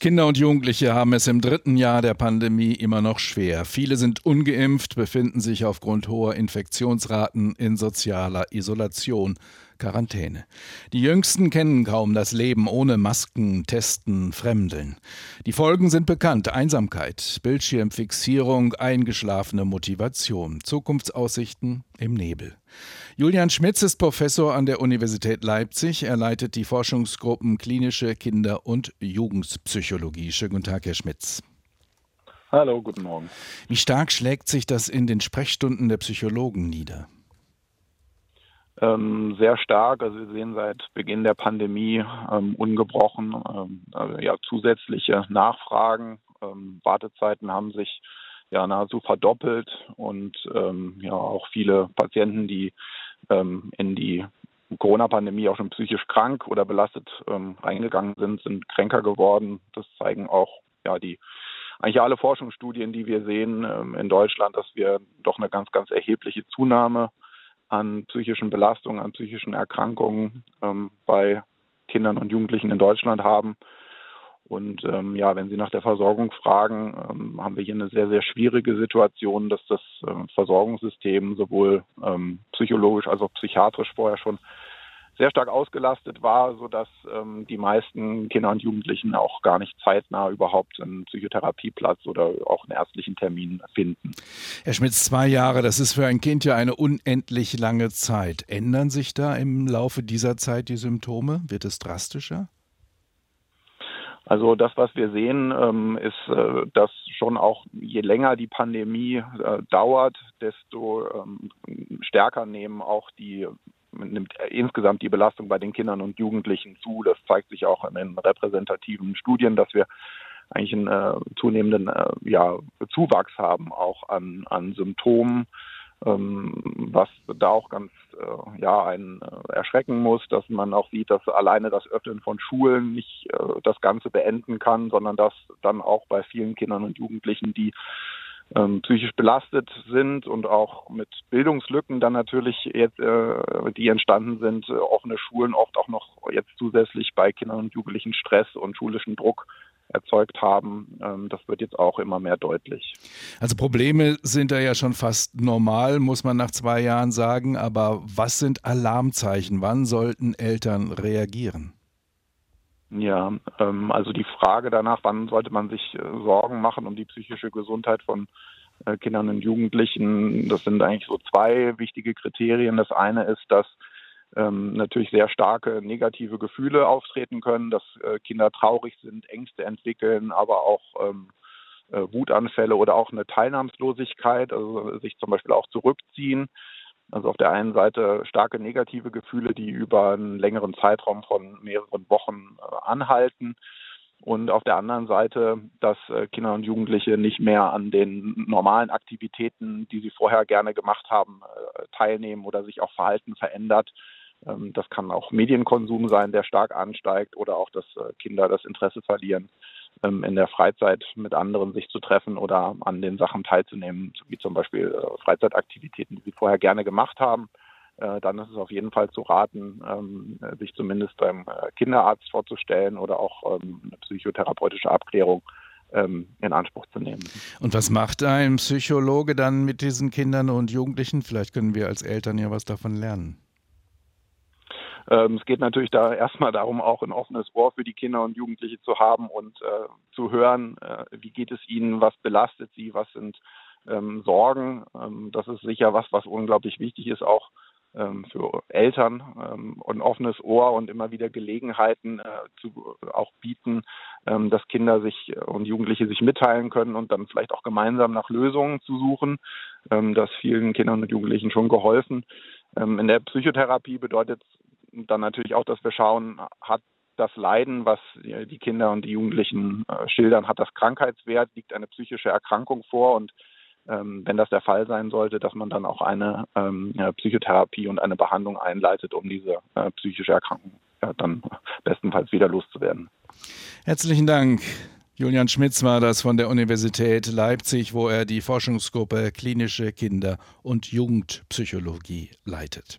Kinder und Jugendliche haben es im dritten Jahr der Pandemie immer noch schwer. Viele sind ungeimpft, befinden sich aufgrund hoher Infektionsraten in sozialer Isolation. Quarantäne. Die Jüngsten kennen kaum das Leben ohne Masken, Testen, Fremdeln. Die Folgen sind bekannt. Einsamkeit, Bildschirmfixierung, eingeschlafene Motivation, Zukunftsaussichten im Nebel. Julian Schmitz ist Professor an der Universität Leipzig. Er leitet die Forschungsgruppen Klinische Kinder- und Jugendpsychologie. Schönen guten Tag, Herr Schmitz. Hallo, guten Morgen. Wie stark schlägt sich das in den Sprechstunden der Psychologen nieder? Ähm, sehr stark. Also wir sehen seit Beginn der Pandemie ähm, ungebrochen ähm, äh, ja, zusätzliche Nachfragen. Ähm, Wartezeiten haben sich ja nahezu verdoppelt und ähm, ja auch viele Patienten, die ähm, in die Corona-Pandemie auch schon psychisch krank oder belastet reingegangen sind, sind kränker geworden. Das zeigen auch ja die eigentlich alle Forschungsstudien, die wir sehen in Deutschland, dass wir doch eine ganz, ganz erhebliche Zunahme an psychischen Belastungen, an psychischen Erkrankungen ähm, bei Kindern und Jugendlichen in Deutschland haben. Und ähm, ja, wenn Sie nach der Versorgung fragen, ähm, haben wir hier eine sehr, sehr schwierige Situation, dass das äh, Versorgungssystem sowohl ähm, psychologisch als auch psychiatrisch vorher schon sehr stark ausgelastet war, sodass ähm, die meisten Kinder und Jugendlichen auch gar nicht zeitnah überhaupt einen Psychotherapieplatz oder auch einen ärztlichen Termin finden. Herr Schmitz, zwei Jahre, das ist für ein Kind ja eine unendlich lange Zeit. Ändern sich da im Laufe dieser Zeit die Symptome? Wird es drastischer? Also das, was wir sehen, ähm, ist, äh, dass schon auch je länger die Pandemie äh, dauert, desto ähm, stärker nehmen auch die nimmt insgesamt die Belastung bei den Kindern und Jugendlichen zu. Das zeigt sich auch in den repräsentativen Studien, dass wir eigentlich einen äh, zunehmenden äh, ja, Zuwachs haben, auch an, an Symptomen, ähm, was da auch ganz äh, ja einen äh, erschrecken muss, dass man auch sieht, dass alleine das Öffnen von Schulen nicht äh, das Ganze beenden kann, sondern dass dann auch bei vielen Kindern und Jugendlichen, die ähm, psychisch belastet sind und auch mit Bildungslücken dann natürlich jetzt, äh, die entstanden sind, äh, offene Schulen oft auch noch jetzt zusätzlich bei Kindern und Jugendlichen Stress und schulischen Druck erzeugt haben. Ähm, das wird jetzt auch immer mehr deutlich. Also Probleme sind da ja schon fast normal, muss man nach zwei Jahren sagen. Aber was sind Alarmzeichen? Wann sollten Eltern reagieren? Ja, ähm, also die Frage danach, wann sollte man sich äh, Sorgen machen um die psychische Gesundheit von äh, Kindern und Jugendlichen, das sind eigentlich so zwei wichtige Kriterien. Das eine ist, dass ähm, natürlich sehr starke negative Gefühle auftreten können, dass äh, Kinder traurig sind, Ängste entwickeln, aber auch ähm, äh, Wutanfälle oder auch eine Teilnahmslosigkeit, also sich zum Beispiel auch zurückziehen. Also auf der einen Seite starke negative Gefühle, die über einen längeren Zeitraum von mehreren Wochen äh, anhalten. Und auf der anderen Seite, dass äh, Kinder und Jugendliche nicht mehr an den normalen Aktivitäten, die sie vorher gerne gemacht haben, äh, teilnehmen oder sich auch Verhalten verändert. Ähm, das kann auch Medienkonsum sein, der stark ansteigt oder auch, dass Kinder das Interesse verlieren ähm, in der Freizeit mit anderen sich zu treffen oder an den Sachen teilzunehmen, wie zum Beispiel äh, Freizeitaktivitäten, die sie vorher gerne gemacht haben. Äh, dann ist es auf jeden Fall zu raten, ähm, sich zumindest beim äh, Kinderarzt vorzustellen oder auch eine psychotherapeutische Abklärung in Anspruch zu nehmen. Und was macht ein Psychologe dann mit diesen Kindern und Jugendlichen? Vielleicht können wir als Eltern ja was davon lernen. Ähm, es geht natürlich da erstmal darum, auch ein offenes Ohr für die Kinder und Jugendliche zu haben und äh, zu hören, äh, wie geht es ihnen, was belastet sie, was sind ähm, Sorgen. Ähm, das ist sicher was, was unglaublich wichtig ist, auch ähm, für Eltern ähm, ein offenes Ohr und immer wieder Gelegenheiten äh, zu auch bieten, ähm, dass Kinder sich und Jugendliche sich mitteilen können und dann vielleicht auch gemeinsam nach Lösungen zu suchen. Ähm, das vielen Kindern und Jugendlichen schon geholfen. Ähm, in der Psychotherapie bedeutet dann natürlich auch, dass wir schauen, hat das Leiden, was die Kinder und die Jugendlichen äh, schildern, hat das Krankheitswert, liegt eine psychische Erkrankung vor und ähm, wenn das der Fall sein sollte, dass man dann auch eine ähm, Psychotherapie und eine Behandlung einleitet, um diese äh, psychische Erkrankung ja, dann bestenfalls wieder loszuwerden. Herzlichen Dank. Julian Schmitz war das von der Universität Leipzig, wo er die Forschungsgruppe Klinische Kinder- und Jugendpsychologie leitet.